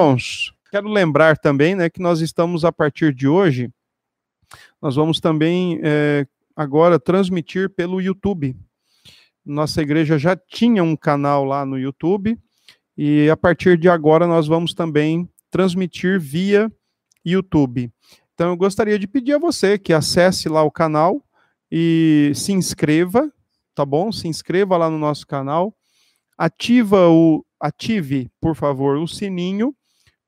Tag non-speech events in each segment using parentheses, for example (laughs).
Irmãos, quero lembrar também né, que nós estamos, a partir de hoje, nós vamos também é, agora transmitir pelo YouTube. Nossa igreja já tinha um canal lá no YouTube, e a partir de agora nós vamos também transmitir via YouTube. Então eu gostaria de pedir a você que acesse lá o canal e se inscreva, tá bom? Se inscreva lá no nosso canal, ativa o ative, por favor, o sininho,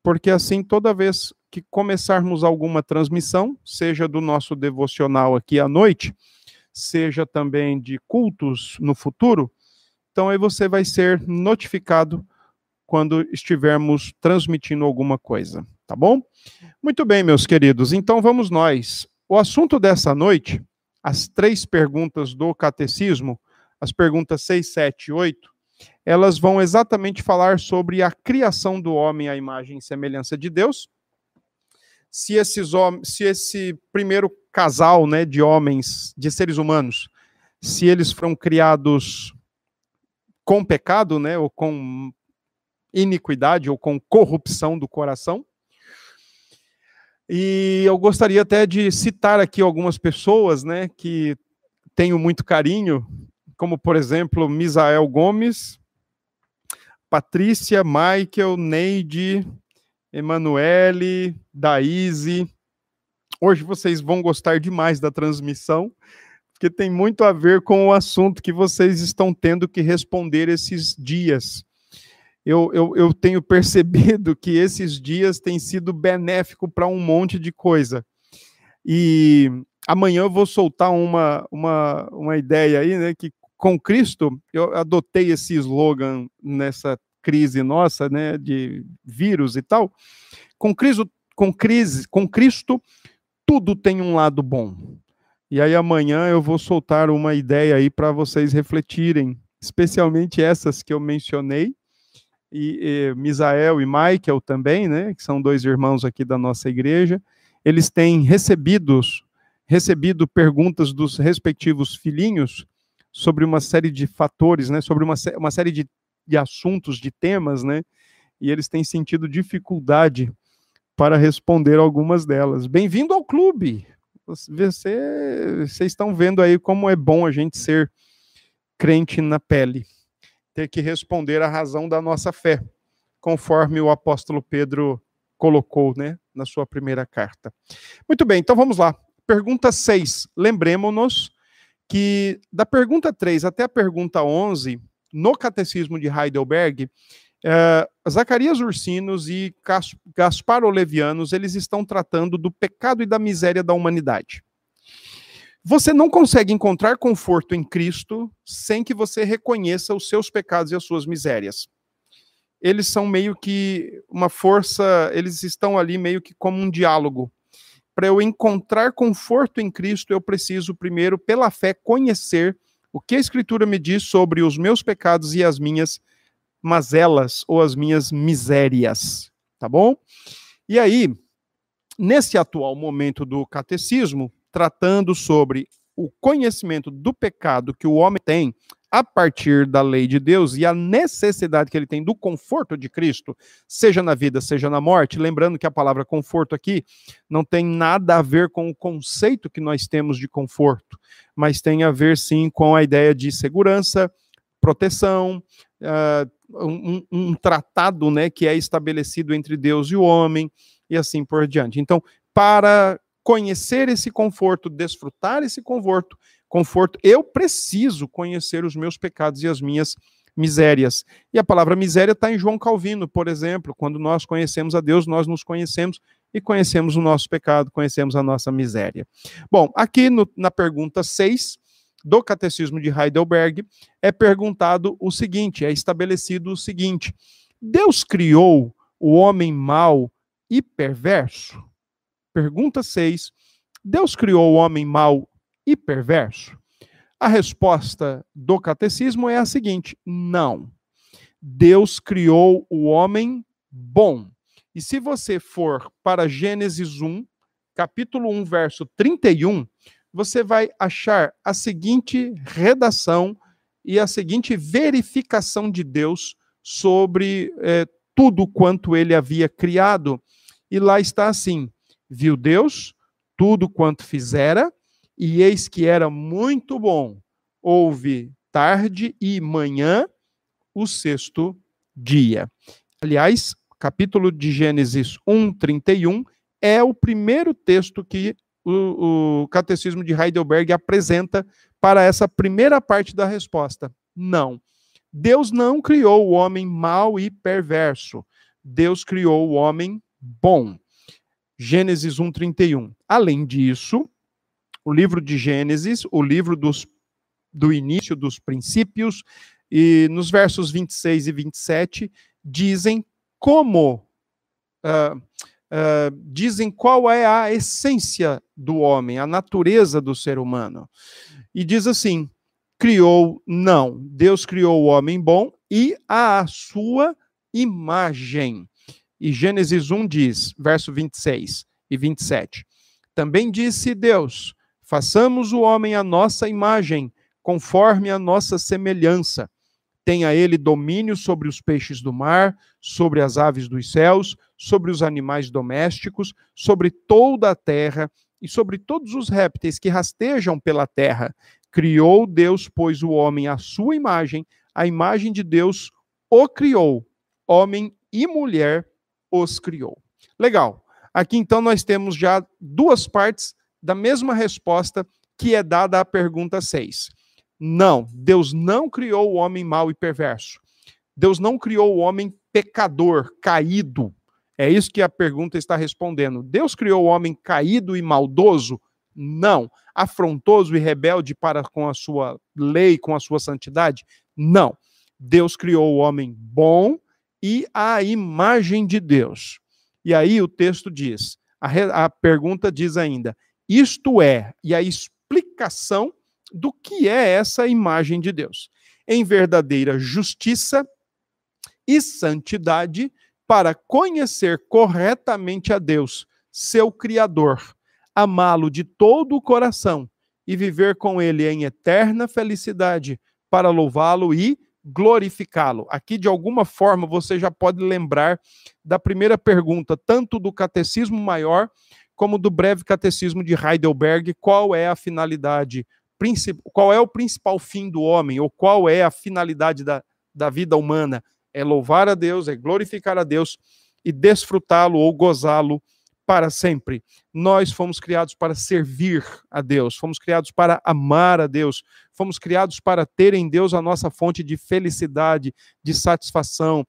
porque assim toda vez que começarmos alguma transmissão, seja do nosso devocional aqui à noite, seja também de cultos no futuro, então aí você vai ser notificado quando estivermos transmitindo alguma coisa, tá bom? Muito bem, meus queridos, então vamos nós. O assunto dessa noite, as três perguntas do catecismo, as perguntas 6, 7 e 8, elas vão exatamente falar sobre a criação do homem à imagem e semelhança de Deus. Se esses se esse primeiro casal, né, de homens, de seres humanos, se eles foram criados com pecado, né, ou com iniquidade ou com corrupção do coração. E eu gostaria até de citar aqui algumas pessoas, né, que tenho muito carinho, como por exemplo, Misael Gomes, Patrícia, Michael, Neide, Emanuele, Daíse. Hoje vocês vão gostar demais da transmissão, porque tem muito a ver com o assunto que vocês estão tendo que responder esses dias eu, eu, eu tenho (laughs) percebido que esses dias têm sido benéfico para um monte de coisa. E amanhã eu vou soltar uma, uma, uma ideia aí, né? Que com Cristo, eu adotei esse slogan nessa crise nossa, né? De vírus e tal. Com Cristo, com crise, com Cristo, tudo tem um lado bom. E aí amanhã eu vou soltar uma ideia aí para vocês refletirem, especialmente essas que eu mencionei, e, e Misael e Michael também, né, que são dois irmãos aqui da nossa igreja, eles têm recebidos, recebido perguntas dos respectivos filhinhos sobre uma série de fatores, né, sobre uma, uma série de, de assuntos, de temas, né, e eles têm sentido dificuldade para responder algumas delas. Bem-vindo ao clube! Você, vocês estão vendo aí como é bom a gente ser crente na pele ter que responder a razão da nossa fé, conforme o apóstolo Pedro colocou, né, na sua primeira carta. Muito bem, então vamos lá. Pergunta 6. Lembremos-nos que da pergunta 3 até a pergunta 11, no Catecismo de Heidelberg, eh, Zacarias Ursinos e Gaspar Olevianos, eles estão tratando do pecado e da miséria da humanidade. Você não consegue encontrar conforto em Cristo sem que você reconheça os seus pecados e as suas misérias. Eles são meio que uma força, eles estão ali meio que como um diálogo. Para eu encontrar conforto em Cristo, eu preciso primeiro, pela fé, conhecer o que a Escritura me diz sobre os meus pecados e as minhas mazelas ou as minhas misérias. Tá bom? E aí, nesse atual momento do catecismo, tratando sobre o conhecimento do pecado que o homem tem a partir da lei de Deus e a necessidade que ele tem do conforto de Cristo, seja na vida, seja na morte. Lembrando que a palavra conforto aqui não tem nada a ver com o conceito que nós temos de conforto, mas tem a ver sim com a ideia de segurança, proteção, uh, um, um, tratado né, que é estabelecido entre Deus e o homem, e assim por diante. Então, para conhecer esse conforto, desfrutar esse conforto, conforto, eu preciso conhecer os meus pecados e as minhas misérias. E a palavra miséria está em João Calvino, por exemplo, quando nós conhecemos a Deus, nós nos conhecemos e conhecemos o nosso pecado, conhecemos a nossa miséria. Bom, aqui no, na pergunta 6 do Catecismo de Heidelberg é perguntado o seguinte, é estabelecido o seguinte: Deus criou o homem mau e perverso? Pergunta 6. Deus criou o homem mau e perverso? A resposta do catecismo é a seguinte: não. Deus criou o homem bom. E se você for para Gênesis 1, capítulo 1, verso 31, você vai achar a seguinte redação e a seguinte verificação de Deus sobre eh, tudo quanto ele havia criado. E lá está assim: viu Deus tudo quanto fizera, e eis que era muito bom. Houve tarde e manhã, o sexto dia. Aliás, capítulo de Gênesis 1, 31 é o primeiro texto que o, o Catecismo de Heidelberg apresenta para essa primeira parte da resposta. Não. Deus não criou o homem mau e perverso. Deus criou o homem bom. Gênesis 1:31. Além disso, o livro de Gênesis, o livro dos, do início dos princípios, e nos versos 26 e 27, dizem como, uh, uh, dizem qual é a essência do homem, a natureza do ser humano. E diz assim: criou, não, Deus criou o homem bom e a sua imagem. E Gênesis 1 diz, verso 26 e 27. Também disse Deus: façamos o homem à nossa imagem, conforme a nossa semelhança tenha ele domínio sobre os peixes do mar, sobre as aves dos céus, sobre os animais domésticos, sobre toda a terra e sobre todos os répteis que rastejam pela terra. Criou Deus, pois, o homem à sua imagem, a imagem de Deus o criou, homem e mulher os criou. Legal. Aqui então nós temos já duas partes da mesma resposta que é dada à pergunta 6. Não, Deus não criou o homem mau e perverso. Deus não criou o homem pecador, caído. É isso que a pergunta está respondendo. Deus criou o homem caído e maldoso? Não. Afrontoso e rebelde para com a sua lei, com a sua santidade? Não. Deus criou o homem bom e a imagem de Deus. E aí o texto diz, a, a pergunta diz ainda, isto é, e a explicação do que é essa imagem de Deus. Em verdadeira justiça e santidade, para conhecer corretamente a Deus, seu Criador, amá-lo de todo o coração e viver com ele em eterna felicidade, para louvá-lo e glorificá-lo. Aqui, de alguma forma, você já pode lembrar da primeira pergunta, tanto do Catecismo Maior como do Breve Catecismo de Heidelberg: qual é a finalidade qual é o principal fim do homem, ou qual é a finalidade da, da vida humana? É louvar a Deus, é glorificar a Deus e desfrutá-lo ou gozá-lo para sempre. Nós fomos criados para servir a Deus, fomos criados para amar a Deus, fomos criados para ter em Deus a nossa fonte de felicidade, de satisfação.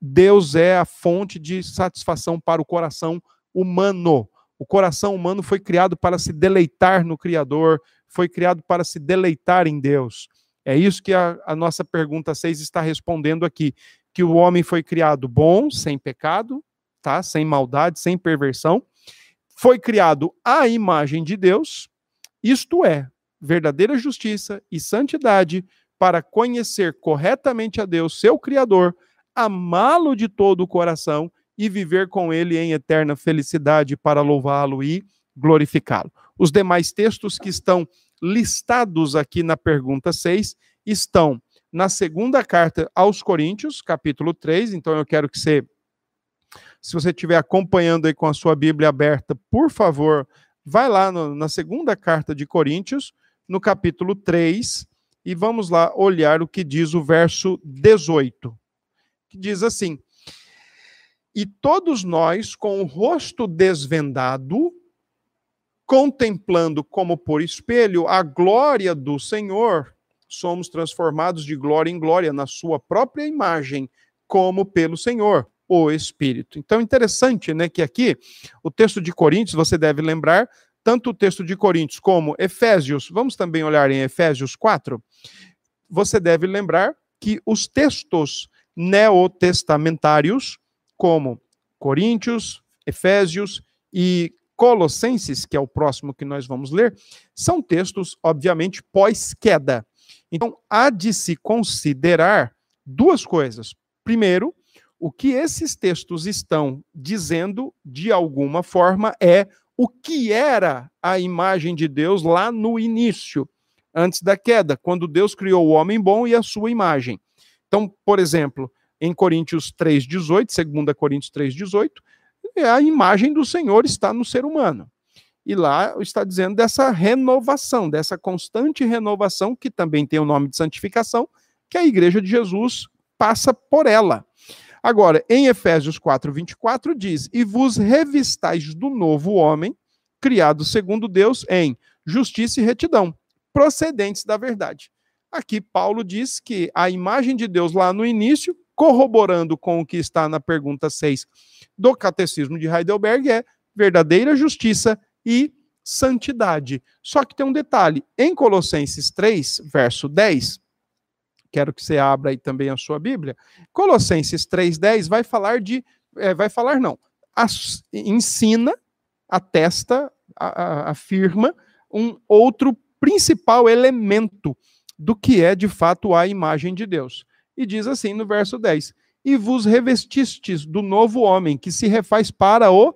Deus é a fonte de satisfação para o coração humano. O coração humano foi criado para se deleitar no Criador, foi criado para se deleitar em Deus. É isso que a, a nossa pergunta 6 está respondendo aqui. Que o homem foi criado bom, sem pecado, tá? sem maldade, sem perversão. Foi criado à imagem de Deus, isto é, verdadeira justiça e santidade, para conhecer corretamente a Deus, seu Criador, amá-lo de todo o coração e viver com ele em eterna felicidade para louvá-lo e glorificá-lo. Os demais textos que estão listados aqui na pergunta 6 estão na segunda carta aos Coríntios, capítulo 3. Então eu quero que você, se você estiver acompanhando aí com a sua Bíblia aberta, por favor, vai lá no, na segunda carta de Coríntios, no capítulo 3, e vamos lá olhar o que diz o verso 18, que diz assim: E todos nós, com o rosto desvendado, contemplando como por espelho a glória do Senhor, somos transformados de glória em glória na sua própria imagem, como pelo Senhor, o Espírito. Então, interessante, né, que aqui o texto de Coríntios, você deve lembrar, tanto o texto de Coríntios como Efésios, vamos também olhar em Efésios 4, você deve lembrar que os textos neotestamentários, como Coríntios, Efésios e Colossenses, que é o próximo que nós vamos ler, são textos, obviamente, pós-queda. Então, há de se considerar duas coisas. Primeiro, o que esses textos estão dizendo, de alguma forma, é o que era a imagem de Deus lá no início, antes da queda, quando Deus criou o homem bom e a sua imagem. Então, por exemplo, Em Coríntios 3,18, 2 Coríntios 3,18, a imagem do Senhor está no ser humano. E lá está dizendo dessa renovação, dessa constante renovação, que também tem o nome de santificação, que a igreja de Jesus passa por ela. Agora, em Efésios 4, 24, diz: E vos revistais do novo homem, criado segundo Deus, em justiça e retidão, procedentes da verdade. Aqui Paulo diz que a imagem de Deus lá no início, corroborando com o que está na pergunta 6 do Catecismo de Heidelberg, é verdadeira justiça e santidade. Só que tem um detalhe: em Colossenses 3, verso 10, quero que você abra aí também a sua Bíblia. Colossenses 3:10 vai falar de é, vai falar não, as, ensina, atesta, a, a, afirma um outro principal elemento do que é de fato a imagem de Deus. E diz assim no verso 10: E vos revestistes do novo homem, que se refaz para o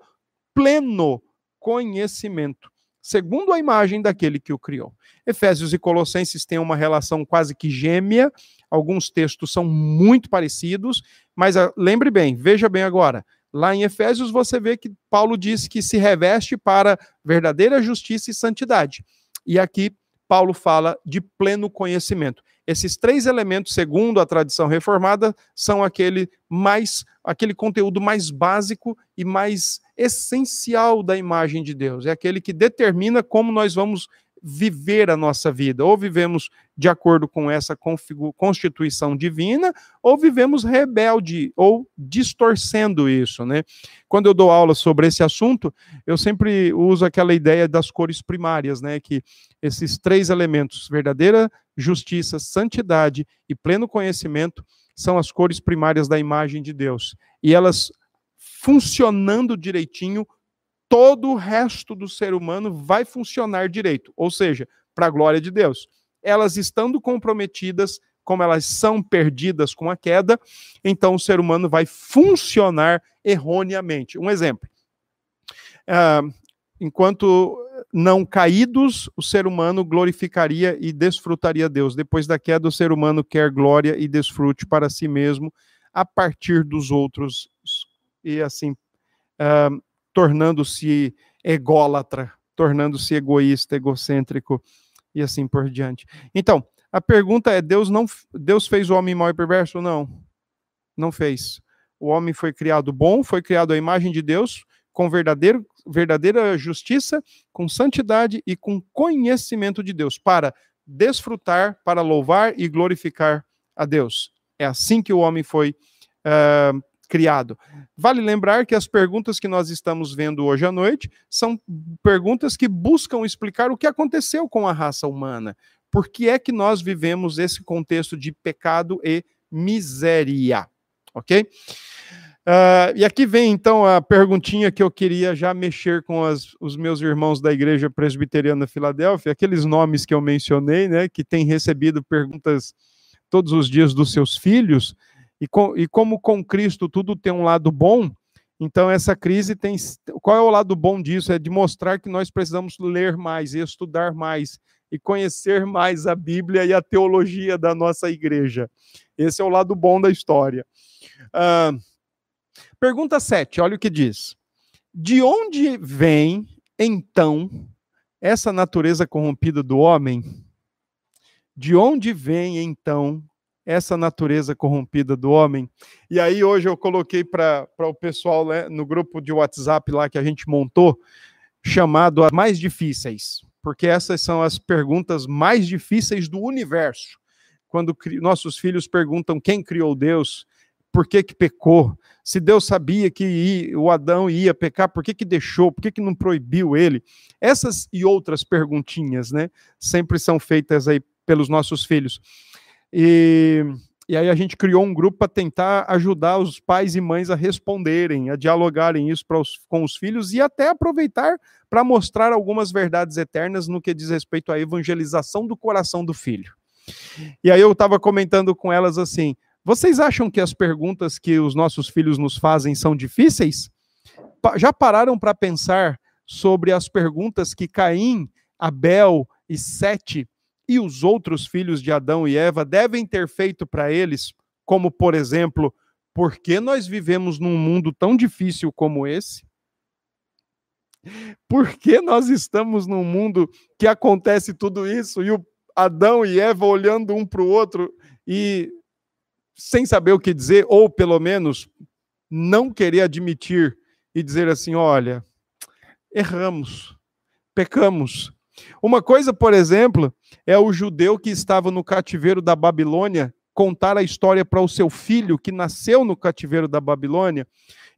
pleno conhecimento, segundo a imagem daquele que o criou. Efésios e Colossenses têm uma relação quase que gêmea, alguns textos são muito parecidos, mas ah, lembre bem, veja bem agora, lá em Efésios você vê que Paulo diz que se reveste para verdadeira justiça e santidade. E aqui Paulo fala de pleno conhecimento. Esses três elementos, segundo a tradição reformada, são aquele mais aquele conteúdo mais básico e mais essencial da imagem de Deus. É aquele que determina como nós vamos viver a nossa vida. Ou vivemos de acordo com essa constituição divina, ou vivemos rebelde, ou distorcendo isso, né? Quando eu dou aula sobre esse assunto, eu sempre uso aquela ideia das cores primárias, né? Que esses três elementos, verdadeira justiça, santidade e pleno conhecimento, são as cores primárias da imagem de Deus. E elas funcionando direitinho, todo o resto do ser humano vai funcionar direito, ou seja, para a glória de Deus. Elas estando comprometidas, como elas são perdidas com a queda, então o ser humano vai funcionar erroneamente. Um exemplo. Uh, enquanto não caídos, o ser humano glorificaria e desfrutaria Deus. Depois da queda, o ser humano quer glória e desfrute para si mesmo a partir dos outros, e assim, uh, tornando-se ególatra, tornando-se egoísta, egocêntrico e assim por diante. Então, a pergunta é: Deus não Deus fez o homem mau e perverso? Não. Não fez. O homem foi criado bom, foi criado à imagem de Deus, com verdadeiro, verdadeira justiça, com santidade e com conhecimento de Deus, para desfrutar, para louvar e glorificar a Deus. É assim que o homem foi uh, criado. Vale lembrar que as perguntas que nós estamos vendo hoje à noite são perguntas que buscam explicar o que aconteceu com a raça humana. Por que é que nós vivemos esse contexto de pecado e miséria? Ok? Uh, e aqui vem então a perguntinha que eu queria já mexer com as, os meus irmãos da Igreja Presbiteriana Filadélfia, aqueles nomes que eu mencionei, né, que têm recebido perguntas todos os dias dos seus filhos. E, com, e como com Cristo tudo tem um lado bom, então essa crise tem. Qual é o lado bom disso? É de mostrar que nós precisamos ler mais, estudar mais e conhecer mais a Bíblia e a teologia da nossa igreja. Esse é o lado bom da história. Uh, pergunta 7, olha o que diz. De onde vem, então, essa natureza corrompida do homem? De onde vem, então, essa natureza corrompida do homem. E aí hoje eu coloquei para o pessoal né, no grupo de WhatsApp lá que a gente montou, chamado as mais difíceis, porque essas são as perguntas mais difíceis do universo. Quando nossos filhos perguntam quem criou Deus, por que que pecou, se Deus sabia que o Adão ia pecar, por que que deixou, por que que não proibiu ele? Essas e outras perguntinhas, né, sempre são feitas aí pelos nossos filhos. E, e aí a gente criou um grupo para tentar ajudar os pais e mães a responderem, a dialogarem isso os, com os filhos e até aproveitar para mostrar algumas verdades eternas no que diz respeito à evangelização do coração do filho. E aí eu estava comentando com elas assim: vocês acham que as perguntas que os nossos filhos nos fazem são difíceis? Já pararam para pensar sobre as perguntas que Caim, Abel e Sete e os outros filhos de Adão e Eva devem ter feito para eles, como, por exemplo, por que nós vivemos num mundo tão difícil como esse? Por que nós estamos num mundo que acontece tudo isso e o Adão e Eva olhando um para o outro e sem saber o que dizer, ou pelo menos não querer admitir e dizer assim: olha, erramos, pecamos. Uma coisa, por exemplo, é o judeu que estava no cativeiro da Babilônia contar a história para o seu filho que nasceu no cativeiro da Babilônia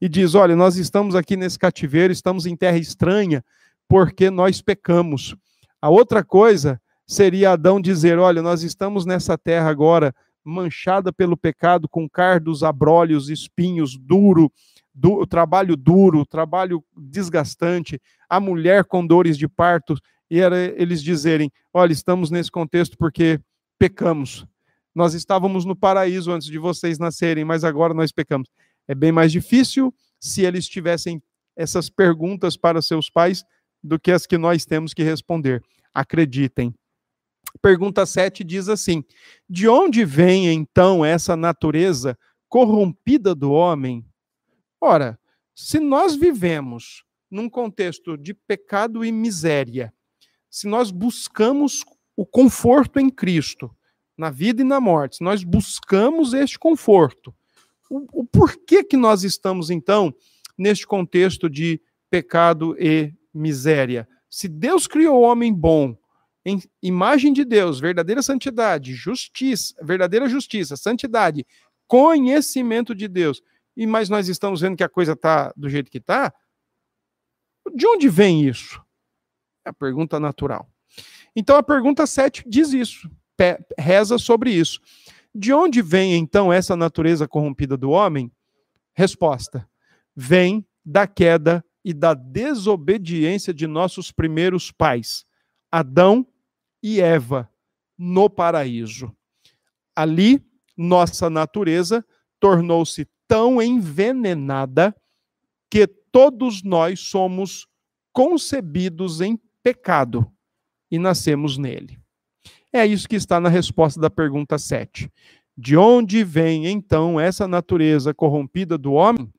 e diz: Olha, nós estamos aqui nesse cativeiro, estamos em terra estranha porque nós pecamos. A outra coisa seria Adão dizer: Olha, nós estamos nessa terra agora manchada pelo pecado, com cardos, abrolhos, espinhos, duro, do, trabalho duro, trabalho desgastante, a mulher com dores de parto, e era eles dizerem: Olha, estamos nesse contexto porque pecamos. Nós estávamos no paraíso antes de vocês nascerem, mas agora nós pecamos. É bem mais difícil se eles tivessem essas perguntas para seus pais do que as que nós temos que responder. Acreditem. Pergunta 7 diz assim: De onde vem então essa natureza corrompida do homem? Ora, se nós vivemos num contexto de pecado e miséria, se nós buscamos o conforto em Cristo, na vida e na morte, se nós buscamos este conforto, o, o porquê que nós estamos, então, neste contexto de pecado e miséria? Se Deus criou o homem bom, em imagem de Deus, verdadeira santidade, justiça, verdadeira justiça, santidade, conhecimento de Deus, e mas nós estamos vendo que a coisa está do jeito que está, de onde vem isso? A pergunta natural. Então a pergunta 7 diz isso reza sobre isso. De onde vem então essa natureza corrompida do homem? Resposta: vem da queda e da desobediência de nossos primeiros pais, Adão e Eva, no paraíso. Ali, nossa natureza tornou-se tão envenenada que todos nós somos concebidos em pecado e nascemos nele. É isso que está na resposta da pergunta 7. De onde vem então essa natureza corrompida do homem?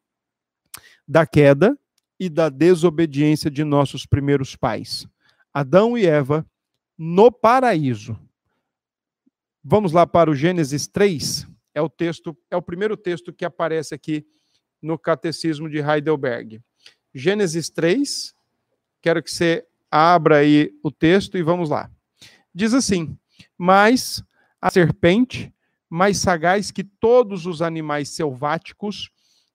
Da queda e da desobediência de nossos primeiros pais, Adão e Eva, no paraíso. Vamos lá para o Gênesis 3, é o texto, é o primeiro texto que aparece aqui no Catecismo de Heidelberg. Gênesis 3, quero que você abra aí o texto e vamos lá. Diz assim: Mas a serpente, mais sagaz que todos os animais selváticos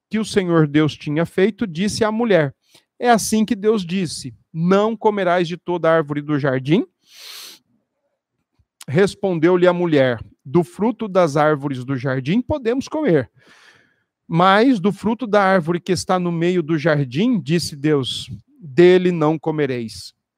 que o Senhor Deus tinha feito, disse à mulher: É assim que Deus disse: Não comerás de toda árvore do jardim? Respondeu-lhe a mulher: Do fruto das árvores do jardim podemos comer. Mas do fruto da árvore que está no meio do jardim, disse Deus: Dele não comereis,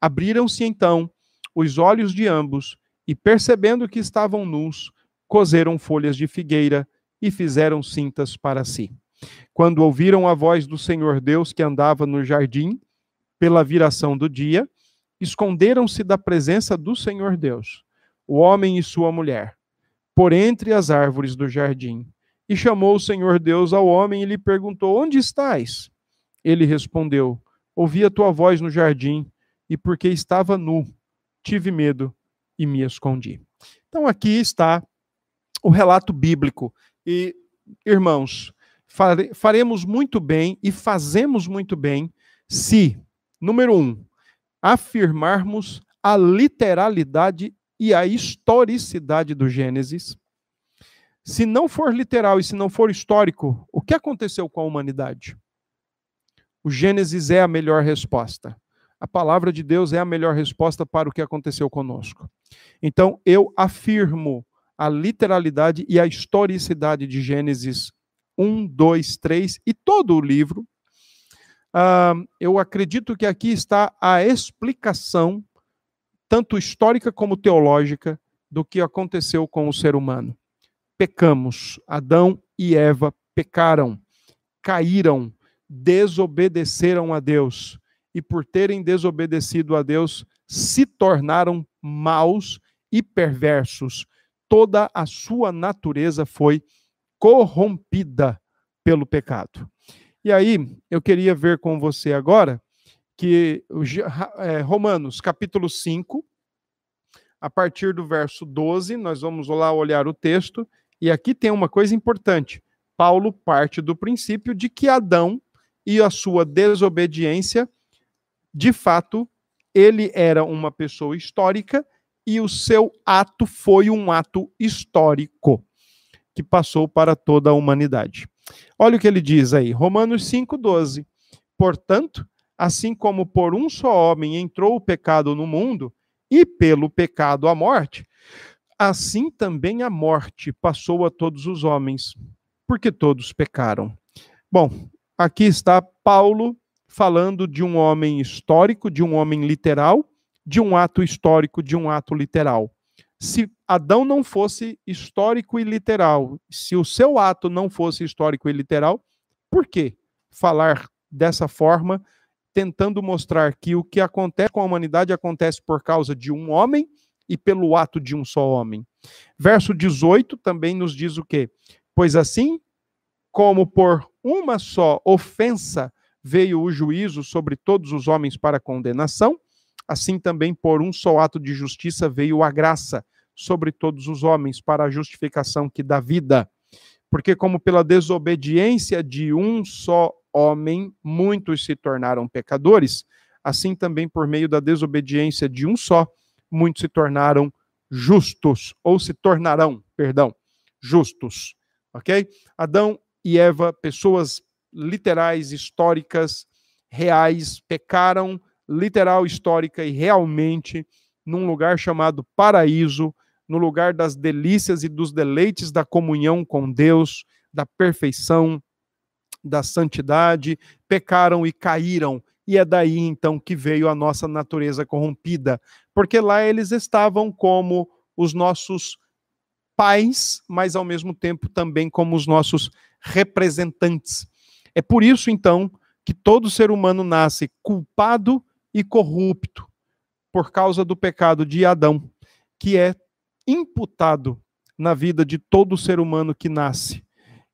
Abriram-se então os olhos de ambos, e percebendo que estavam nus, coseram folhas de figueira e fizeram cintas para si. Quando ouviram a voz do Senhor Deus que andava no jardim, pela viração do dia, esconderam-se da presença do Senhor Deus, o homem e sua mulher, por entre as árvores do jardim. E chamou o Senhor Deus ao homem e lhe perguntou: Onde estás? Ele respondeu: Ouvi a tua voz no jardim, e porque estava nu, tive medo e me escondi. Então aqui está o relato bíblico. E, irmãos, fare, faremos muito bem e fazemos muito bem se, número um, afirmarmos a literalidade e a historicidade do Gênesis. Se não for literal e se não for histórico, o que aconteceu com a humanidade? O Gênesis é a melhor resposta a palavra de Deus é a melhor resposta para o que aconteceu conosco. Então, eu afirmo a literalidade e a historicidade de Gênesis 1, 2, 3 e todo o livro, uh, eu acredito que aqui está a explicação, tanto histórica como teológica, do que aconteceu com o ser humano. Pecamos. Adão e Eva pecaram, caíram, desobedeceram a Deus. E por terem desobedecido a Deus, se tornaram maus e perversos. Toda a sua natureza foi corrompida pelo pecado. E aí, eu queria ver com você agora que é, Romanos, capítulo 5, a partir do verso 12, nós vamos lá olhar o texto, e aqui tem uma coisa importante. Paulo parte do princípio de que Adão e a sua desobediência, de fato, ele era uma pessoa histórica e o seu ato foi um ato histórico que passou para toda a humanidade. Olha o que ele diz aí, Romanos 5:12. Portanto, assim como por um só homem entrou o pecado no mundo, e pelo pecado a morte, assim também a morte passou a todos os homens, porque todos pecaram. Bom, aqui está Paulo falando de um homem histórico, de um homem literal, de um ato histórico, de um ato literal. Se Adão não fosse histórico e literal, se o seu ato não fosse histórico e literal, por que falar dessa forma, tentando mostrar que o que acontece com a humanidade acontece por causa de um homem e pelo ato de um só homem? Verso 18 também nos diz o quê? Pois assim como por uma só ofensa veio o juízo sobre todos os homens para condenação, assim também por um só ato de justiça veio a graça sobre todos os homens para a justificação que dá vida. Porque, como pela desobediência de um só homem muitos se tornaram pecadores, assim também por meio da desobediência de um só, muitos se tornaram justos, ou se tornarão, perdão, justos. Ok? Adão e Eva, pessoas literais, históricas, reais, pecaram literal, histórica e realmente num lugar chamado paraíso, no lugar das delícias e dos deleites da comunhão com Deus, da perfeição, da santidade, pecaram e caíram. E é daí então que veio a nossa natureza corrompida, porque lá eles estavam como os nossos pais, mas ao mesmo tempo também como os nossos representantes. É por isso então que todo ser humano nasce culpado e corrupto por causa do pecado de Adão, que é imputado na vida de todo ser humano que nasce.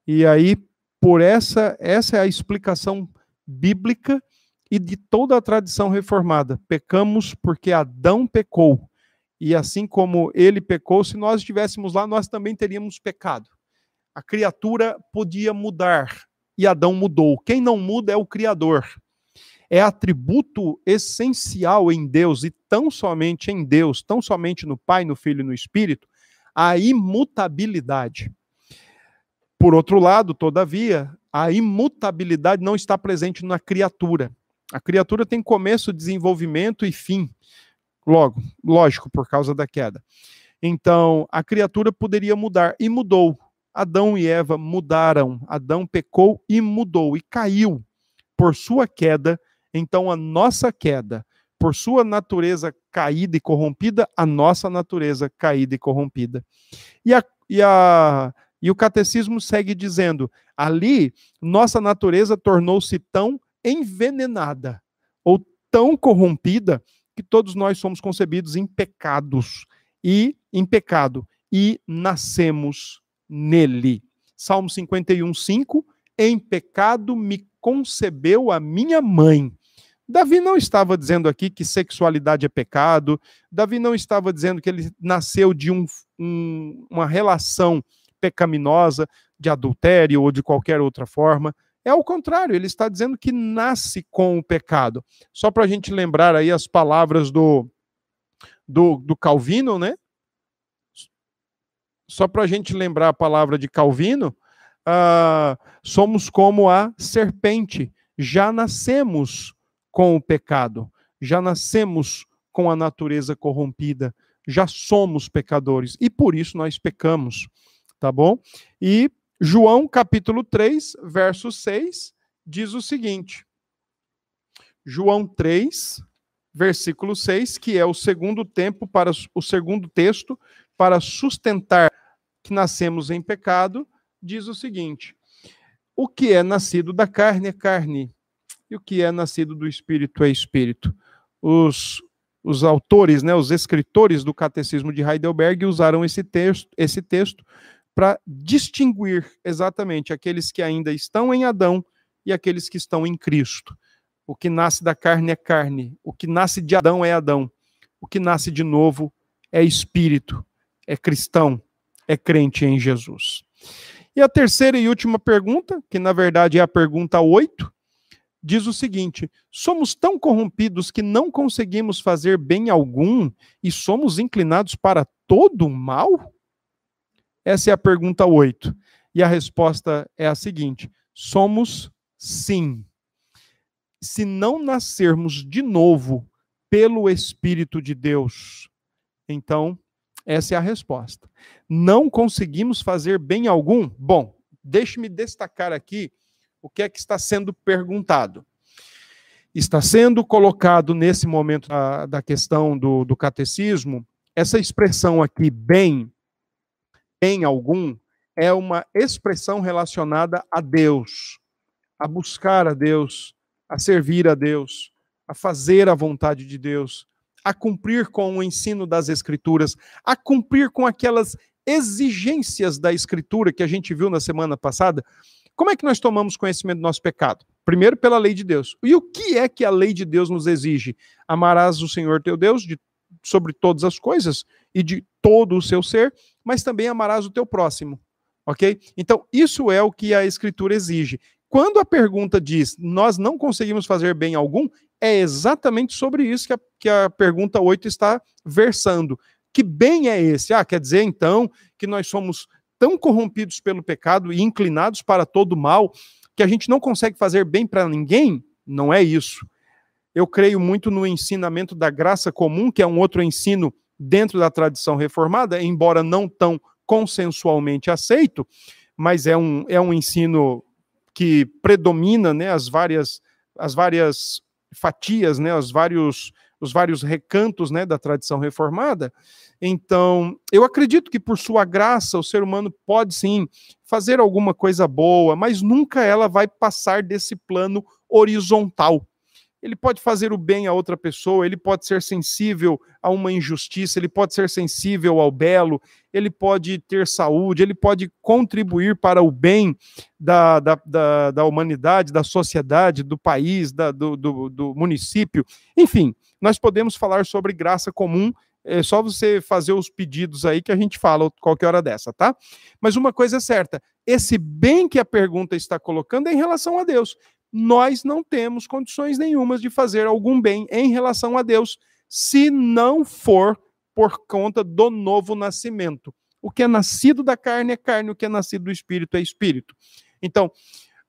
E aí, por essa, essa é a explicação bíblica e de toda a tradição reformada. Pecamos porque Adão pecou. E assim como ele pecou, se nós estivéssemos lá, nós também teríamos pecado. A criatura podia mudar e Adão mudou. Quem não muda é o Criador é atributo essencial em Deus e tão somente em Deus, tão somente no Pai, no Filho e no Espírito, a imutabilidade. Por outro lado, todavia, a imutabilidade não está presente na criatura. A criatura tem começo, desenvolvimento e fim. Logo, lógico, por causa da queda. Então, a criatura poderia mudar e mudou. Adão e Eva mudaram. Adão pecou e mudou e caiu por sua queda então, a nossa queda, por sua natureza caída e corrompida, a nossa natureza caída e corrompida. E, a, e, a, e o catecismo segue dizendo: ali, nossa natureza tornou-se tão envenenada ou tão corrompida que todos nós somos concebidos em pecados e em pecado e nascemos nele. Salmo 51, 5: Em pecado me concebeu a minha mãe. Davi não estava dizendo aqui que sexualidade é pecado, Davi não estava dizendo que ele nasceu de um, um, uma relação pecaminosa, de adultério ou de qualquer outra forma. É o contrário, ele está dizendo que nasce com o pecado. Só para a gente lembrar aí as palavras do, do, do Calvino, né? Só para a gente lembrar a palavra de Calvino, uh, somos como a serpente, já nascemos com o pecado, já nascemos com a natureza corrompida, já somos pecadores e por isso nós pecamos, tá bom? E João, capítulo 3, verso 6, diz o seguinte: João 3, versículo 6, que é o segundo tempo para o segundo texto para sustentar que nascemos em pecado, diz o seguinte: O que é nascido da carne é carne, e o que é nascido do espírito é espírito. Os, os autores, né, os escritores do Catecismo de Heidelberg usaram esse texto, esse texto para distinguir exatamente aqueles que ainda estão em Adão e aqueles que estão em Cristo. O que nasce da carne é carne, o que nasce de Adão é Adão, o que nasce de novo é espírito, é cristão, é crente em Jesus. E a terceira e última pergunta, que na verdade é a pergunta 8, diz o seguinte: somos tão corrompidos que não conseguimos fazer bem algum e somos inclinados para todo o mal? Essa é a pergunta 8. E a resposta é a seguinte: somos sim se não nascermos de novo pelo Espírito de Deus? Então, essa é a resposta. Não conseguimos fazer bem algum? Bom, deixe-me destacar aqui o que é que está sendo perguntado. Está sendo colocado nesse momento da, da questão do, do catecismo, essa expressão aqui, bem, bem algum, é uma expressão relacionada a Deus, a buscar a Deus, a servir a Deus, a fazer a vontade de Deus, a cumprir com o ensino das Escrituras, a cumprir com aquelas exigências da Escritura que a gente viu na semana passada. Como é que nós tomamos conhecimento do nosso pecado? Primeiro, pela lei de Deus. E o que é que a lei de Deus nos exige? Amarás o Senhor teu Deus de, sobre todas as coisas e de todo o seu ser, mas também amarás o teu próximo. Ok? Então, isso é o que a Escritura exige. Quando a pergunta diz nós não conseguimos fazer bem algum, é exatamente sobre isso que a, que a pergunta 8 está versando. Que bem é esse? Ah, quer dizer então que nós somos tão corrompidos pelo pecado e inclinados para todo mal que a gente não consegue fazer bem para ninguém? Não é isso. Eu creio muito no ensinamento da graça comum, que é um outro ensino dentro da tradição reformada, embora não tão consensualmente aceito, mas é um, é um ensino que predomina, né, as várias as várias fatias, né, os vários os vários recantos, né, da tradição reformada. Então, eu acredito que por sua graça o ser humano pode sim fazer alguma coisa boa, mas nunca ela vai passar desse plano horizontal ele pode fazer o bem a outra pessoa, ele pode ser sensível a uma injustiça, ele pode ser sensível ao belo, ele pode ter saúde, ele pode contribuir para o bem da, da, da, da humanidade, da sociedade, do país, da, do, do, do município. Enfim, nós podemos falar sobre graça comum é só você fazer os pedidos aí que a gente fala qualquer hora dessa, tá? Mas uma coisa é certa: esse bem que a pergunta está colocando é em relação a Deus nós não temos condições nenhumas de fazer algum bem em relação a Deus, se não for por conta do novo nascimento. O que é nascido da carne é carne, o que é nascido do espírito é espírito. Então,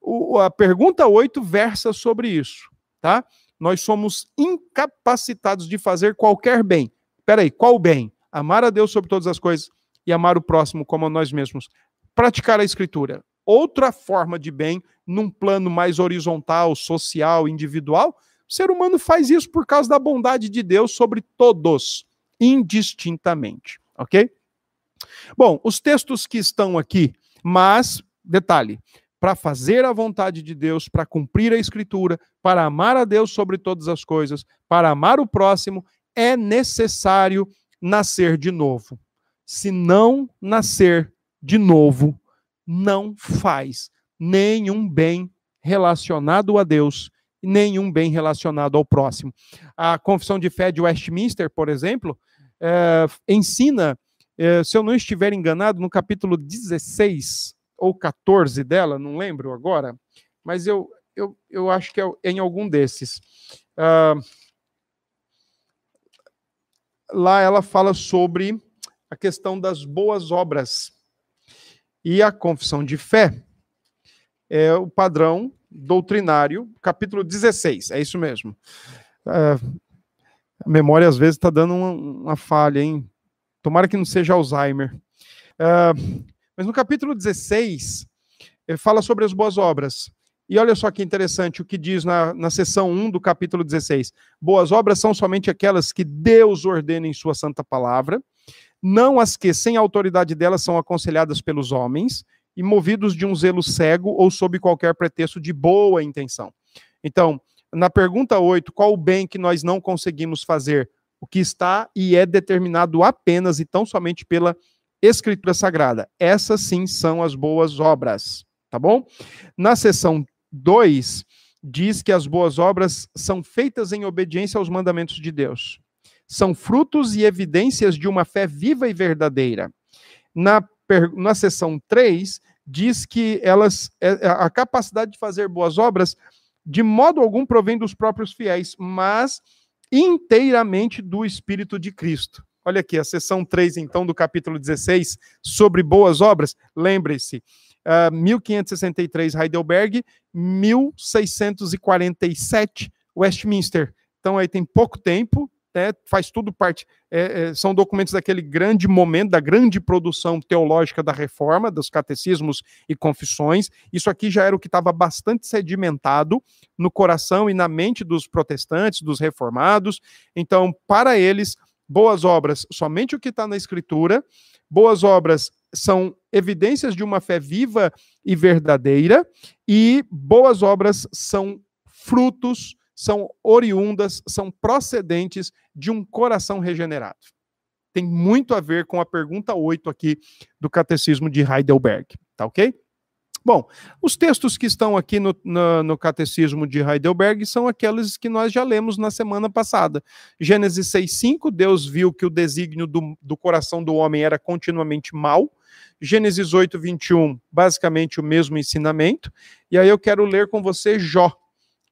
o, a pergunta 8 versa sobre isso, tá? Nós somos incapacitados de fazer qualquer bem. Peraí, qual bem? Amar a Deus sobre todas as coisas e amar o próximo como a nós mesmos. Praticar a escritura outra forma de bem num plano mais horizontal, social, individual. O ser humano faz isso por causa da bondade de Deus sobre todos, indistintamente, ok? Bom, os textos que estão aqui, mas, detalhe, para fazer a vontade de Deus, para cumprir a Escritura, para amar a Deus sobre todas as coisas, para amar o próximo, é necessário nascer de novo. Se não nascer de novo, não faz nenhum bem relacionado a Deus nenhum bem relacionado ao próximo. A Confissão de Fé de Westminster, por exemplo, é, ensina, é, se eu não estiver enganado, no capítulo 16 ou 14 dela, não lembro agora, mas eu, eu, eu acho que é em algum desses. Uh, lá ela fala sobre a questão das boas obras. E a confissão de fé é o padrão doutrinário, capítulo 16, é isso mesmo. É, a memória às vezes está dando uma, uma, falha, hein? Tomara que não seja Alzheimer. É, mas no capítulo 16, Ele fala sobre as boas obras. E olha só que interessante o que diz na, na seção 1 do capítulo 16. Boas obras são somente aquelas que Deus ordena em sua santa palavra, não as que, sem autoridade delas, são aconselhadas pelos homens e movidos de um zelo cego ou sob qualquer pretexto de boa intenção. Então, na pergunta 8, qual o bem que nós não conseguimos fazer? O que está e é determinado apenas e tão somente pela Escritura Sagrada. Essas sim são as boas obras, tá bom? Na seção 2, diz que as boas obras são feitas em obediência aos mandamentos de Deus. São frutos e evidências de uma fé viva e verdadeira. Na, na seção 3, diz que elas é, é, a capacidade de fazer boas obras de modo algum provém dos próprios fiéis, mas inteiramente do Espírito de Cristo. Olha aqui, a seção 3, então, do capítulo 16, sobre boas obras. Lembre-se, uh, 1563 Heidelberg, 1647 Westminster. Então aí tem pouco tempo, né, faz tudo parte, é, é, são documentos daquele grande momento, da grande produção teológica da reforma, dos catecismos e confissões. Isso aqui já era o que estava bastante sedimentado no coração e na mente dos protestantes, dos reformados. Então, para eles, boas obras, somente o que está na Escritura, boas obras são evidências de uma fé viva e verdadeira, e boas obras são frutos, são oriundas, são procedentes de um coração regenerado. Tem muito a ver com a pergunta 8 aqui do Catecismo de Heidelberg, tá ok? Bom, os textos que estão aqui no, no, no, Catecismo de Heidelberg são aqueles que nós já lemos na semana passada. Gênesis 6,5, Deus viu que o desígnio do, do coração do homem era continuamente mal. Gênesis 8, 21, basicamente o mesmo ensinamento. E aí eu quero ler com você Jó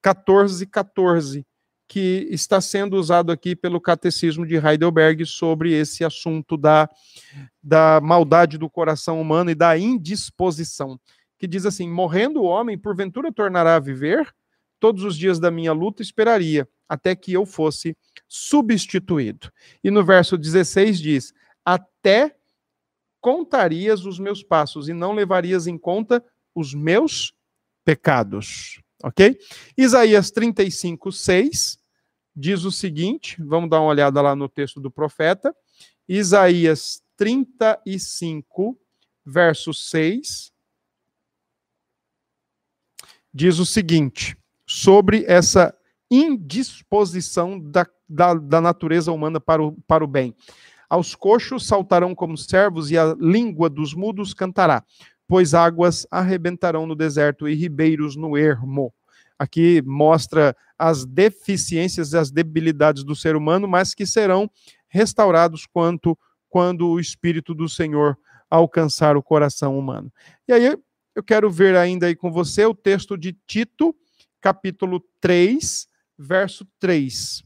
14, 14, que está sendo usado aqui pelo Catecismo de Heidelberg sobre esse assunto da, da maldade do coração humano e da indisposição que diz assim: Morrendo o homem, porventura tornará a viver? Todos os dias da minha luta esperaria, até que eu fosse substituído. E no verso 16 diz: Até contarias os meus passos e não levarias em conta os meus pecados. Ok? Isaías 35, 6 diz o seguinte: vamos dar uma olhada lá no texto do profeta. Isaías 35, verso 6 diz o seguinte sobre essa indisposição da, da, da, natureza humana para o, para o bem. Aos coxos saltarão como servos e a língua dos mudos cantará, pois águas arrebentarão no deserto e ribeiros no ermo. Aqui mostra as deficiências e as debilidades do ser humano, mas que serão restaurados quanto quando o Espírito do Senhor alcançar o coração humano. E aí eu quero ver ainda aí com você o texto de Tito, capítulo 3, verso 3.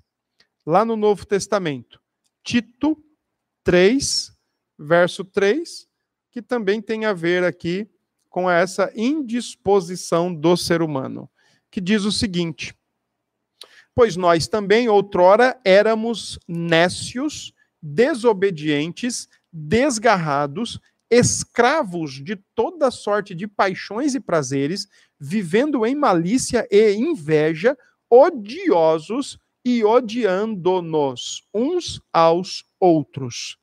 Lá no Novo Testamento. Tito 3, verso 3, que também tem a ver aqui com essa indisposição do ser humano, que diz o seguinte: Pois nós também outrora éramos nécios, desobedientes, desgarrados, escravos de toda sorte de paixões e prazeres, vivendo em malícia e inveja, odiosos e odiando-nos uns aos outros.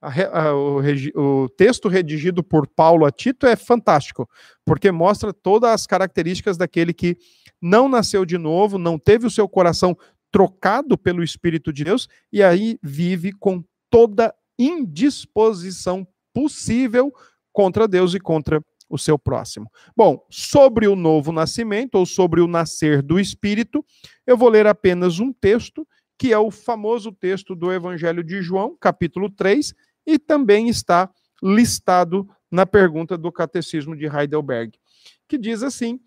A, a, o, o, texto redigido por Paulo a Tito é fantástico, porque mostra todas as características daquele que não nasceu de novo, não teve o seu coração trocado pelo Espírito de Deus e aí vive com toda indisposição possível contra Deus e contra o seu próximo. Bom, sobre o novo nascimento ou sobre o nascer do Espírito, eu vou ler apenas um texto, que é o famoso texto do Evangelho de João, capítulo 3, e também está listado na pergunta do Catecismo de Heidelberg, que diz assim: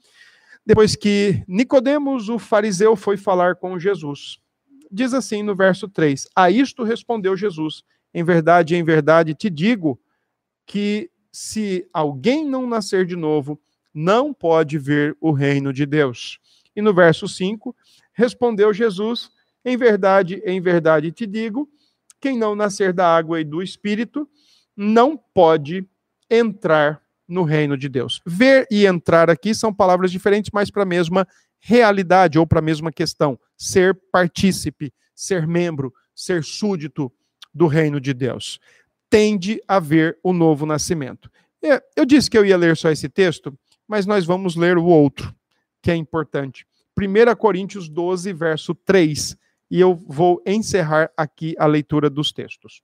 depois que Nicodemos, o fariseu, foi falar com Jesus. Diz assim no verso 3: A isto respondeu Jesus: Em verdade, em verdade te digo, que se alguém não nascer de novo, não pode ver o reino de Deus. E no verso 5, respondeu Jesus: Em verdade, em verdade te digo, quem não nascer da água e do espírito não pode entrar no reino de Deus. Ver e entrar aqui são palavras diferentes, mas para a mesma realidade ou para a mesma questão: ser partícipe, ser membro, ser súdito do reino de Deus. Tende a ver o novo nascimento. É, eu disse que eu ia ler só esse texto, mas nós vamos ler o outro, que é importante. 1 Coríntios 12, verso 3. E eu vou encerrar aqui a leitura dos textos.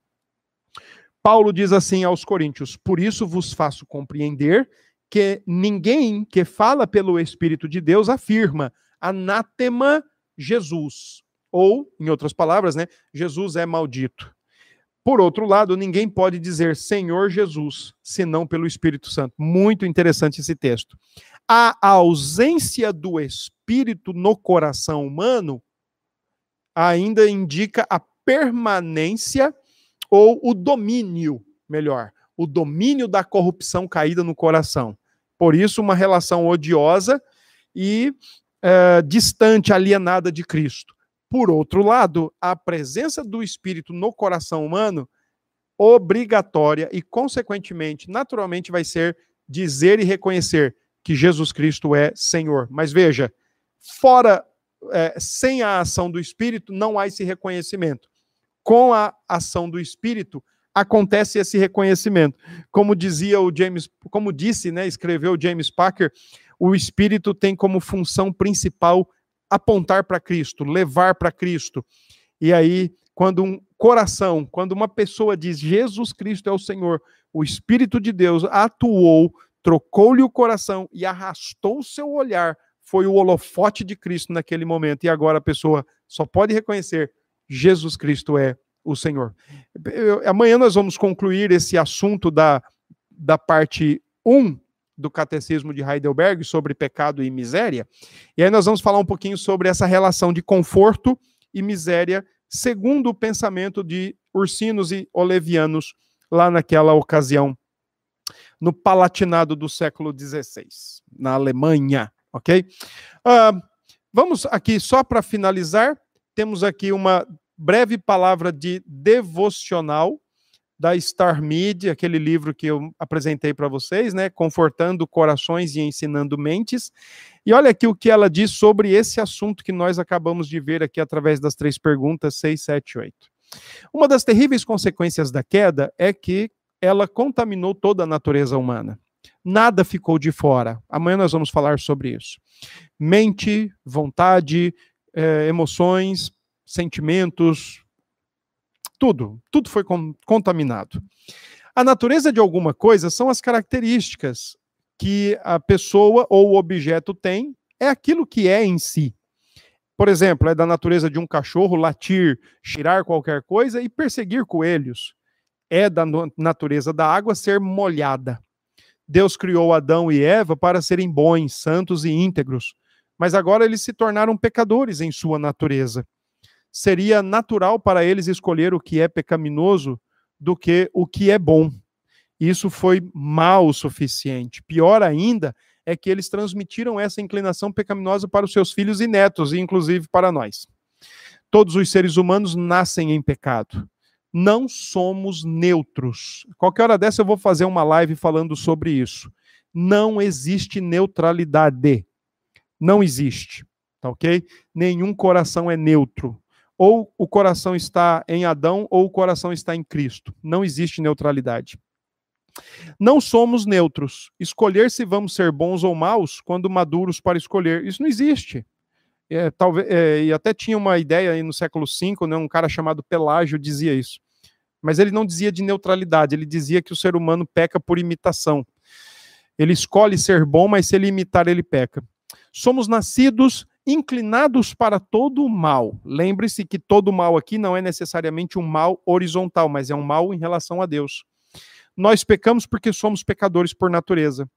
Paulo diz assim aos Coríntios: Por isso vos faço compreender que ninguém que fala pelo Espírito de Deus afirma anátema Jesus. Ou, em outras palavras, né, Jesus é maldito. Por outro lado, ninguém pode dizer Senhor Jesus, senão pelo Espírito Santo. Muito interessante esse texto. A ausência do Espírito no coração humano ainda indica a permanência ou o domínio, melhor, o domínio da corrupção caída no coração. Por isso, uma relação odiosa e é, distante, alienada de Cristo. Por outro lado, a presença do Espírito no coração humano, obrigatória e, consequentemente, naturalmente, vai ser dizer e reconhecer que Jesus Cristo é Senhor. Mas veja, fora, é, sem a ação do Espírito, não há esse reconhecimento. Com a ação do Espírito, acontece esse reconhecimento. Como dizia o James, como disse, né, escreveu o James Packer, o Espírito tem como função principal apontar para Cristo, levar para Cristo. E aí, quando um coração, quando uma pessoa diz Jesus Cristo é o Senhor, o Espírito de Deus atuou, trocou-lhe o coração e arrastou o seu olhar, foi o holofote de Cristo naquele momento. E agora a pessoa só pode reconhecer: Jesus Cristo é o Senhor. Amanhã nós vamos concluir esse assunto da, da parte 1 do Catecismo de Heidelberg sobre pecado e miséria. E aí nós vamos falar um pouquinho sobre essa relação de conforto e miséria, segundo o pensamento de Ursinos e Olevianos, lá naquela ocasião, no Palatinado do século XVI, na Alemanha, ok? Uh, vamos aqui, só para finalizar, temos aqui uma breve palavra de devocional da Star Media, aquele livro que eu apresentei para vocês, né? Confortando corações e ensinando mentes. E olha aqui o que ela diz sobre esse assunto que nós acabamos de ver aqui através das três perguntas 6, 7, 8. Uma das terríveis consequências da queda é que ela contaminou toda a natureza humana. Nada ficou de fora. Amanhã nós vamos falar sobre isso. Mente, vontade, eh, emoções, sentimentos, tudo, tudo foi contaminado. A natureza de alguma coisa são as características que a pessoa ou o objeto tem, é aquilo que é em si. Por exemplo, é da natureza de um cachorro latir, cheirar qualquer coisa e perseguir coelhos. É da natureza da água ser molhada. Deus criou Adão e Eva para serem bons, santos e íntegros, mas agora eles se tornaram pecadores em sua natureza seria natural para eles escolher o que é pecaminoso do que o que é bom. Isso foi mal o suficiente. Pior ainda é que eles transmitiram essa inclinação pecaminosa para os seus filhos e netos, e inclusive para nós. Todos os seres humanos nascem em pecado. Não somos neutros. Qualquer hora dessa eu vou fazer uma live falando sobre isso. Não existe neutralidade. Não existe. Tá ok? Nenhum coração é neutro ou o coração está em Adão ou o coração está em Cristo. Não existe neutralidade. Não somos neutros. Escolher se vamos ser bons ou maus quando maduros para escolher. Isso não existe. É, talvez, é, e até tinha uma ideia aí no século V, né, um cara chamado Pelágio dizia isso. Mas ele não dizia de neutralidade, ele dizia que o ser humano peca por imitação. Ele escolhe ser bom, mas se ele imitar, ele peca. Somos nascidos inclinados para todo o mal. Lembre-se que todo mal aqui não é necessariamente um mal horizontal, mas é um mal em relação a Deus. Nós pecamos porque somos pecadores por natureza.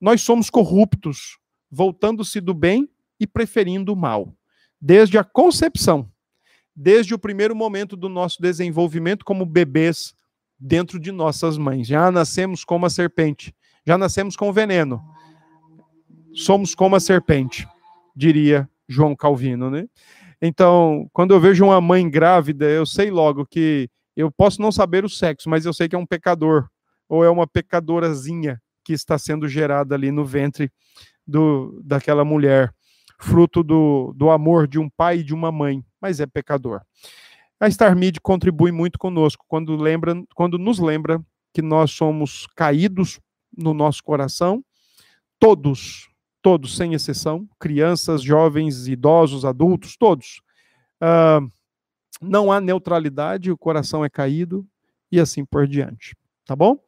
Nós somos corruptos, voltando-se do bem e preferindo o mal. Desde a concepção, desde o primeiro momento do nosso desenvolvimento como bebês dentro de nossas mães. Já nascemos como a serpente, já nascemos com veneno. Somos como a serpente diria João Calvino, né? Então, quando eu vejo uma mãe grávida, eu sei logo que eu posso não saber o sexo, mas eu sei que é um pecador ou é uma pecadorazinha que está sendo gerada ali no ventre do, daquela mulher, fruto do, do amor de um pai e de uma mãe, mas é pecador. A Star Media contribui muito conosco quando, lembra, quando nos lembra que nós somos caídos no nosso coração, todos, todos, sem exceção, crianças, jovens, idosos, adultos, todos. Uh, não há neutralidade, o coração é caído e assim por diante. Tá bom?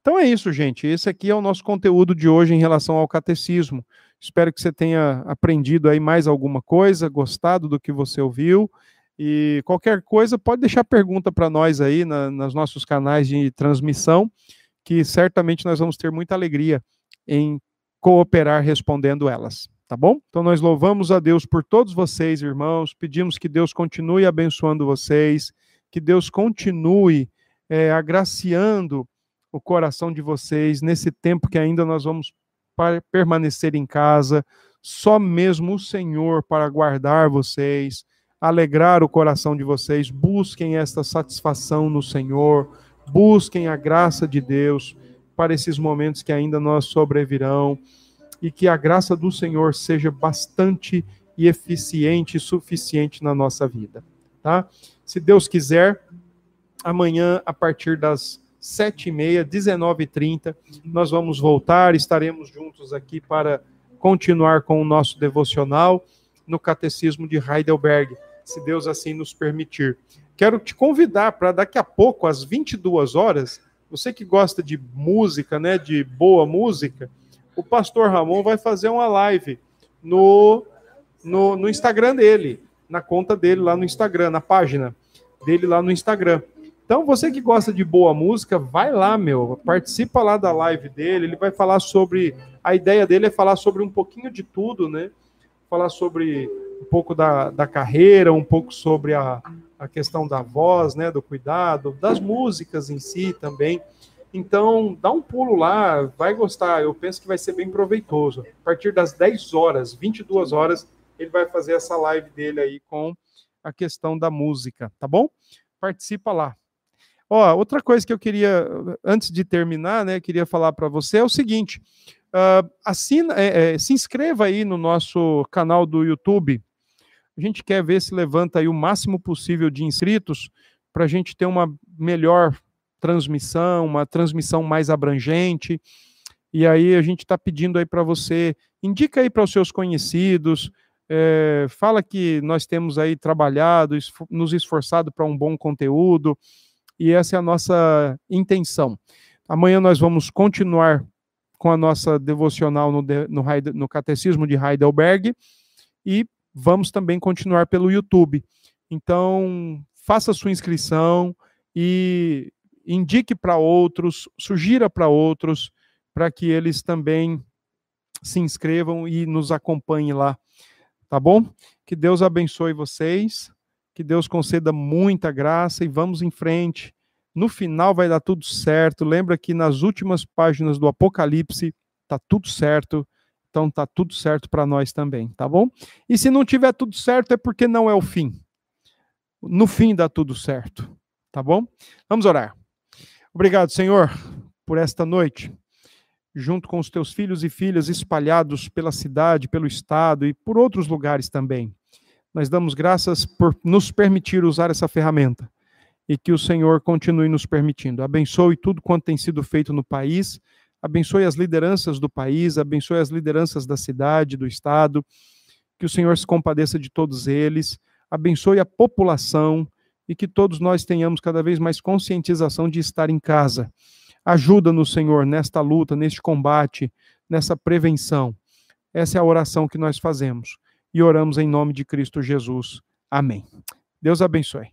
Então é isso, gente. Esse aqui é o nosso conteúdo de hoje em relação ao catecismo. Espero que você tenha aprendido aí mais alguma coisa, gostado do que você ouviu. E qualquer coisa, pode deixar pergunta para nós aí na, nos nossos canais de transmissão, que certamente nós vamos ter muita alegria em cooperar respondendo elas. Tá bom? Então nós louvamos a Deus por todos vocês, irmãos, pedimos que Deus continue abençoando vocês, que Deus continue é, agraciando o coração de vocês nesse tempo que ainda nós vamos permanecer em casa, só mesmo o Senhor para guardar vocês, alegrar o coração de vocês. Busquem esta satisfação no Senhor, busquem a graça de Deus para esses momentos que ainda nós sobrevirão e que a graça do Senhor seja bastante e eficiente e suficiente na nossa vida, tá? Se Deus quiser, amanhã a partir das sete e meia, dezenove e trinta, nós vamos voltar, estaremos juntos aqui para continuar com o nosso devocional no Catecismo de Heidelberg se Deus assim nos permitir. Quero te convidar para daqui a pouco, às 22 horas, você que gosta de música, né, de boa música, o pastor Ramon vai fazer uma live no, no, no Instagram dele, na conta dele lá no Instagram, na página dele lá no Instagram. Então, você que gosta de boa música, vai lá, meu, participa lá da live dele. Ele vai falar sobre. A ideia dele é falar sobre um pouquinho de tudo, né? Falar sobre um pouco da, da carreira, um pouco sobre a, a questão da voz, né, do cuidado, das músicas em si também. Então, dá um pulo lá, vai gostar. Eu penso que vai ser bem proveitoso. A partir das 10 horas, 22 horas, ele vai fazer essa live dele aí com a questão da música, tá bom? Participa lá. Ó, outra coisa que eu queria, antes de terminar, né, queria falar para você é o seguinte: uh, assina, é, é, se inscreva aí no nosso canal do YouTube, a gente quer ver se levanta aí o máximo possível de inscritos para a gente ter uma melhor transmissão, uma transmissão mais abrangente. E aí a gente está pedindo aí para você, indica aí para os seus conhecidos, é, fala que nós temos aí trabalhado, nos esforçado para um bom conteúdo, e essa é a nossa intenção. Amanhã nós vamos continuar com a nossa devocional no, no, no Catecismo de Heidelberg, e vamos também continuar pelo YouTube. Então, faça sua inscrição e indique para outros, sugira para outros, para que eles também se inscrevam e nos acompanhem lá. Tá bom? Que Deus abençoe vocês, que Deus conceda muita graça e vamos em frente. No final vai dar tudo certo. Lembra que nas últimas páginas do Apocalipse tá tudo certo. Então tá tudo certo para nós também, tá bom? E se não tiver tudo certo é porque não é o fim. No fim dá tudo certo, tá bom? Vamos orar. Obrigado, Senhor, por esta noite, junto com os teus filhos e filhas espalhados pela cidade, pelo estado e por outros lugares também. Nós damos graças por nos permitir usar essa ferramenta e que o Senhor continue nos permitindo. Abençoe tudo quanto tem sido feito no país abençoe as lideranças do país, abençoe as lideranças da cidade, do estado, que o Senhor se compadeça de todos eles, abençoe a população e que todos nós tenhamos cada vez mais conscientização de estar em casa. Ajuda-nos, Senhor, nesta luta, neste combate, nessa prevenção. Essa é a oração que nós fazemos e oramos em nome de Cristo Jesus. Amém. Deus abençoe.